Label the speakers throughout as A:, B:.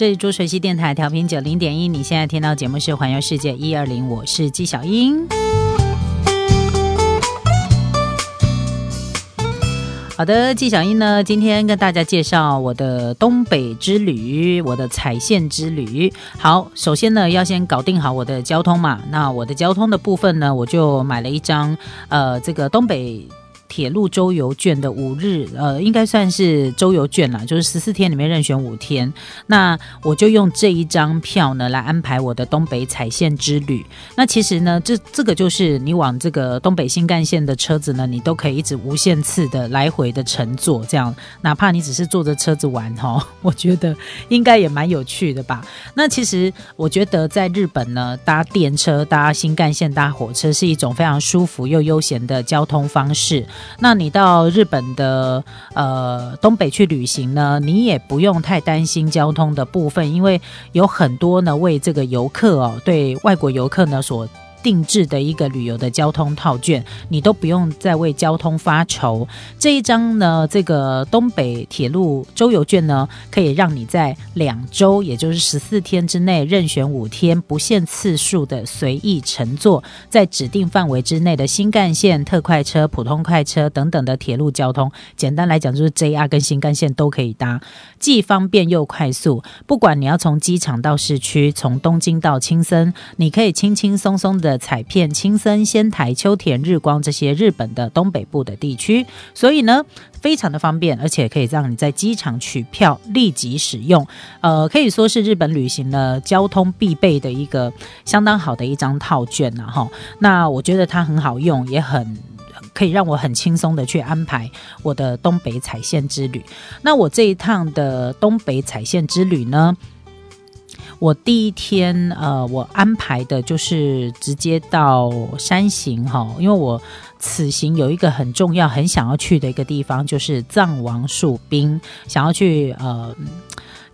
A: 这里珠水溪电台调频九零点一，你现在听到节目是《环游世界一二零》，我是纪晓英。好的，纪晓英呢，今天跟大家介绍我的东北之旅，我的彩线之旅。好，首先呢，要先搞定好我的交通嘛。那我的交通的部分呢，我就买了一张呃，这个东北。铁路周游券的五日，呃，应该算是周游券啦，就是十四天里面任选五天。那我就用这一张票呢来安排我的东北彩线之旅。那其实呢，这这个就是你往这个东北新干线的车子呢，你都可以一直无限次的来回的乘坐，这样哪怕你只是坐着车子玩哈，我觉得应该也蛮有趣的吧。那其实我觉得在日本呢，搭电车、搭新干线、搭火车是一种非常舒服又悠闲的交通方式。那你到日本的呃东北去旅行呢，你也不用太担心交通的部分，因为有很多呢为这个游客哦，对外国游客呢所。定制的一个旅游的交通套券，你都不用再为交通发愁。这一张呢，这个东北铁路周游券呢，可以让你在两周，也就是十四天之内，任选五天不限次数的随意乘坐，在指定范围之内的新干线、特快车、普通快车等等的铁路交通。简单来讲，就是 JR 跟新干线都可以搭，既方便又快速。不管你要从机场到市区，从东京到青森，你可以轻轻松松的。的彩片、青森、仙台、秋田、日光这些日本的东北部的地区，所以呢，非常的方便，而且可以让你在机场取票立即使用，呃，可以说是日本旅行的交通必备的一个相当好的一张套券呐，哈。那我觉得它很好用，也很可以让我很轻松的去安排我的东北彩线之旅。那我这一趟的东北彩线之旅呢？我第一天，呃，我安排的就是直接到山形哈，因为我此行有一个很重要、很想要去的一个地方，就是藏王树冰，想要去呃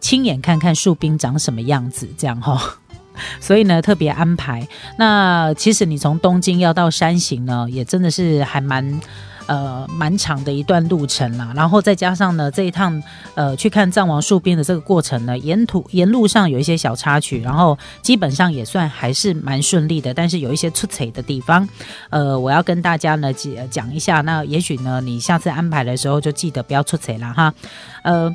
A: 亲眼看看树冰长什么样子，这样哈，所以呢特别安排。那其实你从东京要到山形呢，也真的是还蛮。呃，蛮长的一段路程啦，然后再加上呢，这一趟呃去看藏王树边的这个过程呢，沿途沿路上有一些小插曲，然后基本上也算还是蛮顺利的，但是有一些出彩的地方，呃，我要跟大家呢讲讲一下，那也许呢你下次安排的时候就记得不要出彩了哈，呃。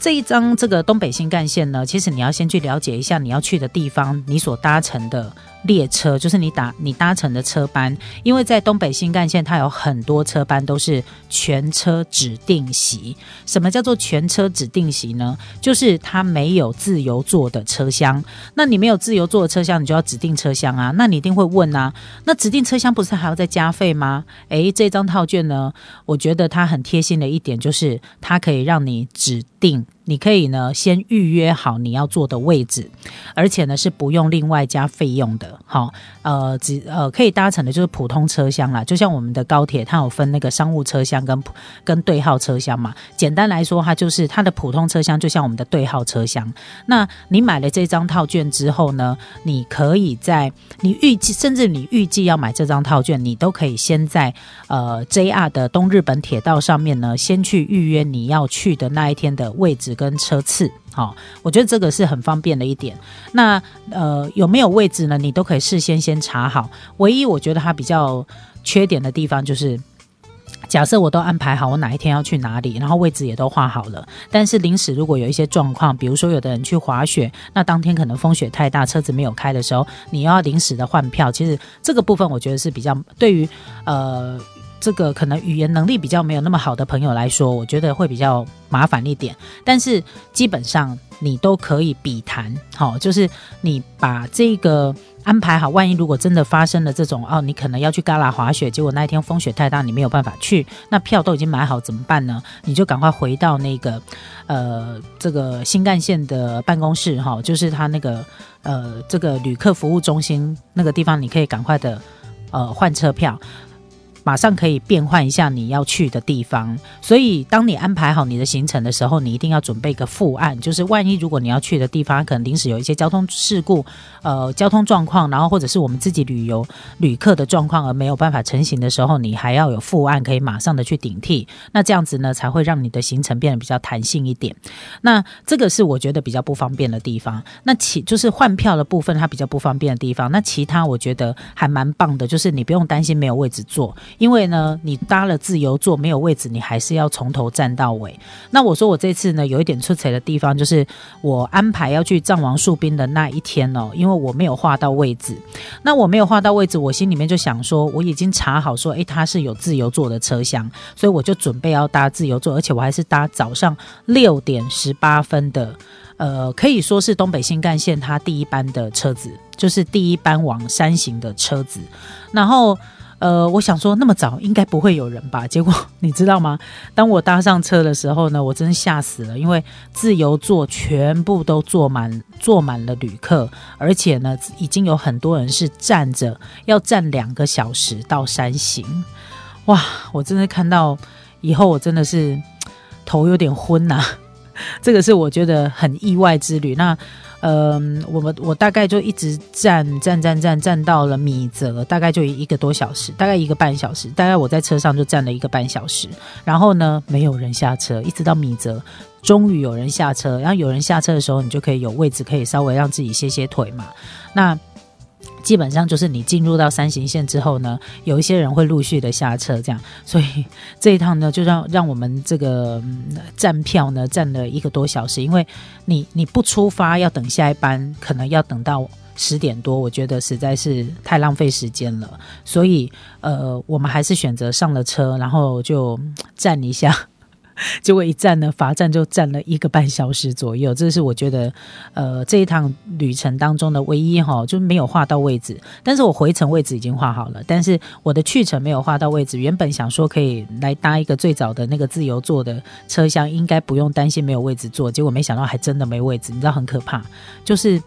A: 这一张这个东北新干线呢，其实你要先去了解一下你要去的地方，你所搭乘的列车，就是你打你搭乘的车班，因为在东北新干线它有很多车班都是全车指定席。什么叫做全车指定席呢？就是它没有自由座的车厢。那你没有自由座的车厢，你就要指定车厢啊。那你一定会问啊，那指定车厢不是还要再加费吗？诶，这张套券呢，我觉得它很贴心的一点就是它可以让你指定。你可以呢先预约好你要坐的位置，而且呢是不用另外加费用的。好，呃，只呃可以搭乘的就是普通车厢啦，就像我们的高铁，它有分那个商务车厢跟跟对号车厢嘛。简单来说，它就是它的普通车厢就像我们的对号车厢。那你买了这张套券之后呢，你可以在你预计甚至你预计要买这张套券，你都可以先在呃 JR 的东日本铁道上面呢，先去预约你要去的那一天的位置。跟车次，好，我觉得这个是很方便的一点。那呃，有没有位置呢？你都可以事先先查好。唯一我觉得它比较缺点的地方就是，假设我都安排好我哪一天要去哪里，然后位置也都画好了，但是临时如果有一些状况，比如说有的人去滑雪，那当天可能风雪太大，车子没有开的时候，你要临时的换票，其实这个部分我觉得是比较对于呃。这个可能语言能力比较没有那么好的朋友来说，我觉得会比较麻烦一点。但是基本上你都可以比谈，好，就是你把这个安排好。万一如果真的发生了这种哦，你可能要去旮旯滑雪，结果那一天风雪太大，你没有办法去，那票都已经买好，怎么办呢？你就赶快回到那个呃这个新干线的办公室，哈，就是他那个呃这个旅客服务中心那个地方，你可以赶快的呃换车票。马上可以变换一下你要去的地方。所以，当你安排好你的行程的时候，你一定要准备一个副案，就是万一如果你要去的地方可能临时有一些交通事故，呃，交通状况，然后或者是我们自己旅游旅客的状况而没有办法成行的时候，你还要有副案可以马上的去顶替。那这样子呢，才会让你的行程变得比较弹性一点。那这个是我觉得比较不方便的地方。那其就是换票的部分，它比较不方便的地方。那其他我觉得还蛮棒的，就是你不用担心没有位置坐，因为呢，你搭了自由座没有位置，你还是要从头站到尾。那我说我这次呢，有一点出彩的地方，就是我安排要去藏王树冰的那一天哦，因为我没有画到位置。那我没有画到位置，我心里面就想说，我已经查好说，诶，它是有自由座的车厢，所以我就准备要搭自由座，而且我还是搭早上六点十八分的。呃，可以说是东北新干线它第一班的车子，就是第一班往山行的车子。然后，呃，我想说那么早应该不会有人吧？结果你知道吗？当我搭上车的时候呢，我真吓死了，因为自由座全部都坐满，坐满了旅客，而且呢，已经有很多人是站着，要站两个小时到山行。哇，我真的看到以后，我真的是头有点昏呐。这个是我觉得很意外之旅。那，嗯，我们我大概就一直站站站站站到了米泽，大概就一个多小时，大概一个半小时。大概我在车上就站了一个半小时。然后呢，没有人下车，一直到米泽，终于有人下车。然后有人下车的时候，你就可以有位置，可以稍微让自己歇歇腿嘛。那。基本上就是你进入到三行线之后呢，有一些人会陆续的下车，这样，所以这一趟呢，就让让我们这个站票呢站了一个多小时，因为你你不出发要等下一班，可能要等到十点多，我觉得实在是太浪费时间了，所以呃，我们还是选择上了车，然后就站一下。结果一站呢，罚站就站了一个半小时左右。这是我觉得，呃，这一趟旅程当中的唯一哈，就没有画到位置。但是我回程位置已经画好了，但是我的去程没有画到位置。原本想说可以来搭一个最早的那个自由座的车厢，应该不用担心没有位置坐。结果没想到还真的没位置，你知道很可怕，就是。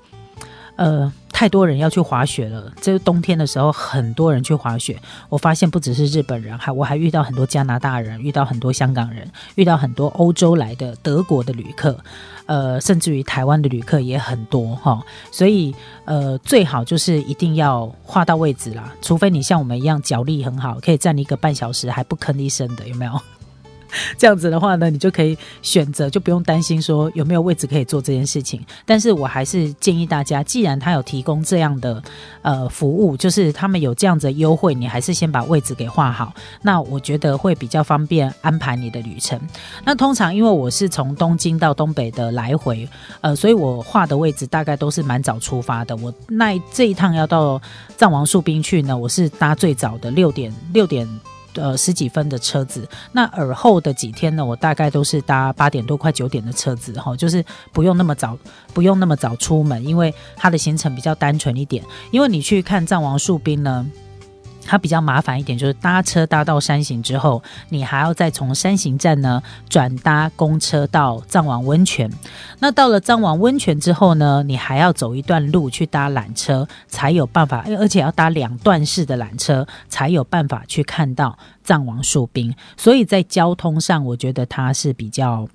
A: 呃，太多人要去滑雪了。这个冬天的时候，很多人去滑雪。我发现不只是日本人，还我还遇到很多加拿大人，遇到很多香港人，遇到很多欧洲来的、德国的旅客，呃，甚至于台湾的旅客也很多哈。所以，呃，最好就是一定要画到位置啦，除非你像我们一样脚力很好，可以站一个半小时还不吭一声的，有没有？这样子的话呢，你就可以选择，就不用担心说有没有位置可以做这件事情。但是我还是建议大家，既然他有提供这样的呃服务，就是他们有这样子的优惠，你还是先把位置给画好。那我觉得会比较方便安排你的旅程。那通常因为我是从东京到东北的来回，呃，所以我画的位置大概都是蛮早出发的。我那这一趟要到藏王树冰去呢，我是搭最早的六点六点。呃，十几分的车子，那耳后的几天呢，我大概都是搭八点多快九点的车子哈，就是不用那么早，不用那么早出门，因为它的行程比较单纯一点。因为你去看藏王树冰呢。它比较麻烦一点，就是搭车搭到山形之后，你还要再从山形站呢转搭公车到藏王温泉。那到了藏王温泉之后呢，你还要走一段路去搭缆车，才有办法，而且要搭两段式的缆车，才有办法去看到。藏王树冰，所以在交通上，我觉得它是比较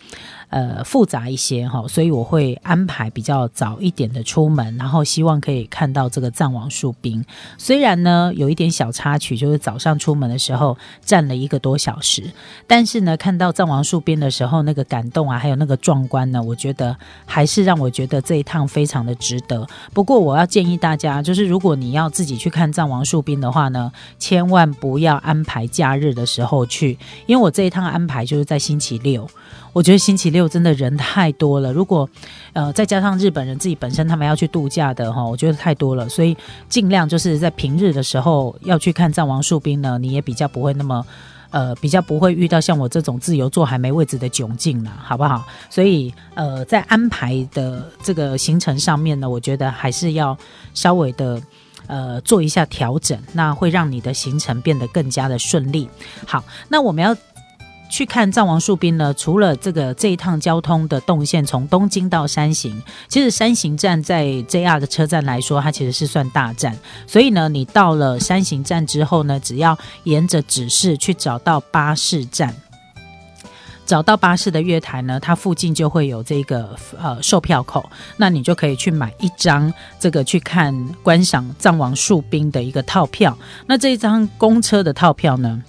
A: 呃复杂一些哈，所以我会安排比较早一点的出门，然后希望可以看到这个藏王树冰。虽然呢有一点小插曲，就是早上出门的时候站了一个多小时，但是呢看到藏王树冰的时候，那个感动啊，还有那个壮观呢，我觉得还是让我觉得这一趟非常的值得。不过我要建议大家，就是如果你要自己去看藏王树冰的话呢，千万不要安排假。日的时候去，因为我这一趟安排就是在星期六，我觉得星期六真的人太多了。如果呃再加上日本人自己本身他们要去度假的哈，我觉得太多了，所以尽量就是在平日的时候要去去看藏王树冰呢，你也比较不会那么呃比较不会遇到像我这种自由坐还没位置的窘境了，好不好？所以呃在安排的这个行程上面呢，我觉得还是要稍微的。呃，做一下调整，那会让你的行程变得更加的顺利。好，那我们要去看藏王树兵呢，除了这个这一趟交通的动线从东京到山形，其实山形站在 JR 的车站来说，它其实是算大站。所以呢，你到了山形站之后呢，只要沿着指示去找到巴士站。找到巴士的月台呢，它附近就会有这个呃售票口，那你就可以去买一张这个去看观赏藏王树兵的一个套票。那这一张公车的套票呢？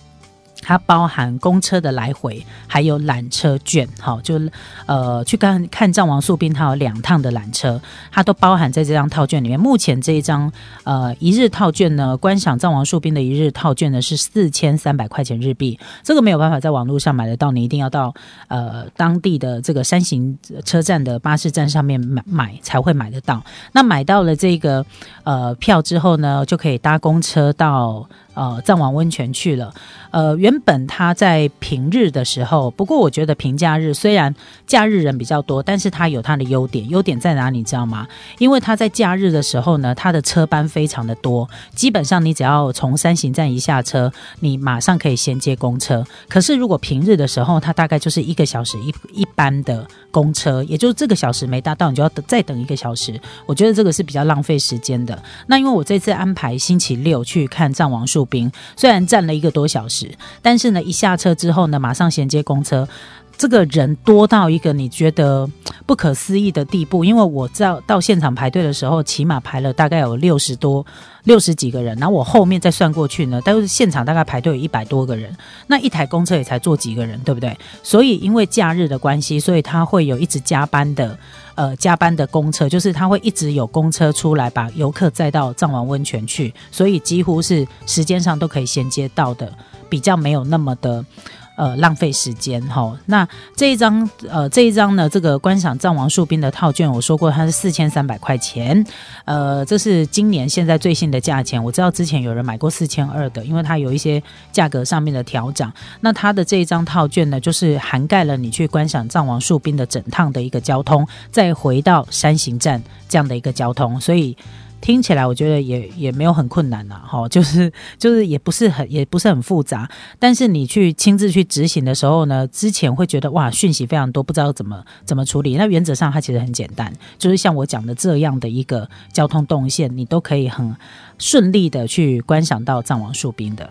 A: 它包含公车的来回，还有缆车券，好，就呃去看看藏王树兵，它有两趟的缆车，它都包含在这张套券里面。目前这一张呃一日套券呢，观赏藏王树兵的一日套券呢是四千三百块钱日币，这个没有办法在网络上买得到，你一定要到呃当地的这个山形车站的巴士站上面买买才会买得到。那买到了这个呃票之后呢，就可以搭公车到。呃，藏王温泉去了。呃，原本他在平日的时候，不过我觉得平假日虽然假日人比较多，但是他有他的优点。优点在哪里？你知道吗？因为他在假日的时候呢，他的车班非常的多，基本上你只要从三行站一下车，你马上可以衔接公车。可是如果平日的时候，他大概就是一个小时一一班的公车，也就是这个小时没搭到，你就要等再等一个小时。我觉得这个是比较浪费时间的。那因为我这次安排星期六去看藏王树。兵虽然站了一个多小时，但是呢，一下车之后呢，马上衔接公车，这个人多到一个你觉得不可思议的地步。因为我到到现场排队的时候，起码排了大概有六十多、六十几个人，然后我后面再算过去呢，都是现场大概排队有一百多个人。那一台公车也才坐几个人，对不对？所以因为假日的关系，所以他会有一直加班的。呃，加班的公车就是它会一直有公车出来把游客载到藏王温泉去，所以几乎是时间上都可以衔接到的，比较没有那么的。呃，浪费时间哈。那这一张呃，这一张呢，这个观赏藏王树冰的套券，我说过它是四千三百块钱。呃，这是今年现在最新的价钱。我知道之前有人买过四千二的，因为它有一些价格上面的调整。那它的这一张套券呢，就是涵盖了你去观赏藏王树冰的整趟的一个交通，再回到山形站这样的一个交通，所以。听起来我觉得也也没有很困难呐，哈，就是就是也不是很也不是很复杂，但是你去亲自去执行的时候呢，之前会觉得哇讯息非常多，不知道怎么怎么处理。那原则上它其实很简单，就是像我讲的这样的一个交通动线，你都可以很顺利的去观赏到藏王树冰的。